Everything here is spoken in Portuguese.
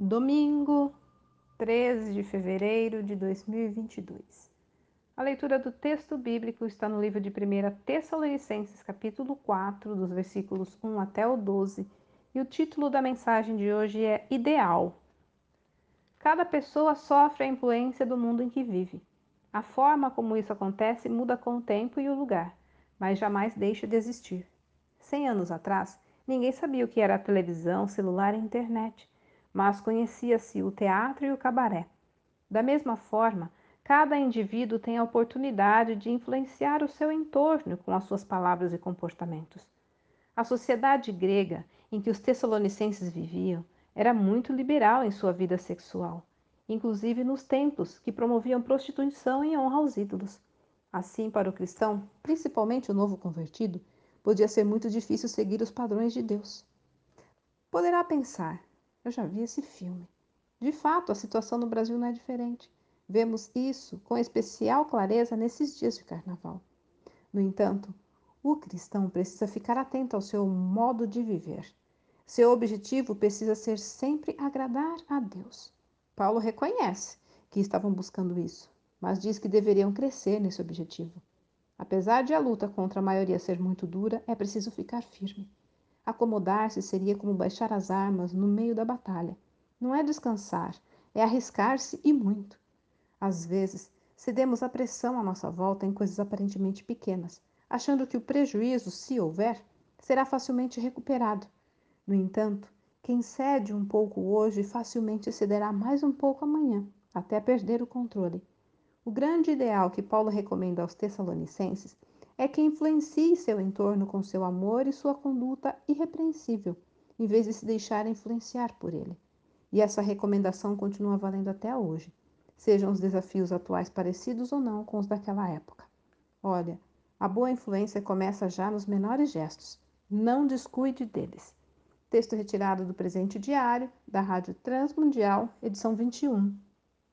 Domingo, 13 de fevereiro de 2022. A leitura do texto bíblico está no livro de 1 Tessalonicenses, capítulo 4, dos versículos 1 até o 12, e o título da mensagem de hoje é Ideal. Cada pessoa sofre a influência do mundo em que vive. A forma como isso acontece muda com o tempo e o lugar, mas jamais deixa de existir. Cem anos atrás, ninguém sabia o que era televisão, celular e internet mas conhecia-se o teatro e o cabaré. Da mesma forma, cada indivíduo tem a oportunidade de influenciar o seu entorno com as suas palavras e comportamentos. A sociedade grega em que os tessalonicenses viviam era muito liberal em sua vida sexual, inclusive nos templos que promoviam prostituição em honra aos ídolos. Assim, para o cristão, principalmente o novo convertido, podia ser muito difícil seguir os padrões de Deus. Poderá pensar, eu já vi esse filme. De fato, a situação no Brasil não é diferente. Vemos isso com especial clareza nesses dias de carnaval. No entanto, o cristão precisa ficar atento ao seu modo de viver. Seu objetivo precisa ser sempre agradar a Deus. Paulo reconhece que estavam buscando isso, mas diz que deveriam crescer nesse objetivo. Apesar de a luta contra a maioria ser muito dura, é preciso ficar firme. Acomodar-se seria como baixar as armas no meio da batalha. Não é descansar, é arriscar-se e muito. Às vezes, cedemos à pressão à nossa volta em coisas aparentemente pequenas, achando que o prejuízo, se houver, será facilmente recuperado. No entanto, quem cede um pouco hoje facilmente cederá mais um pouco amanhã, até perder o controle. O grande ideal que Paulo recomenda aos Tessalonicenses é que influencie seu entorno com seu amor e sua conduta irrepreensível, em vez de se deixar influenciar por ele. E essa recomendação continua valendo até hoje, sejam os desafios atuais parecidos ou não com os daquela época. Olha, a boa influência começa já nos menores gestos. Não descuide deles. Texto retirado do presente diário da Rádio Transmundial, edição 21.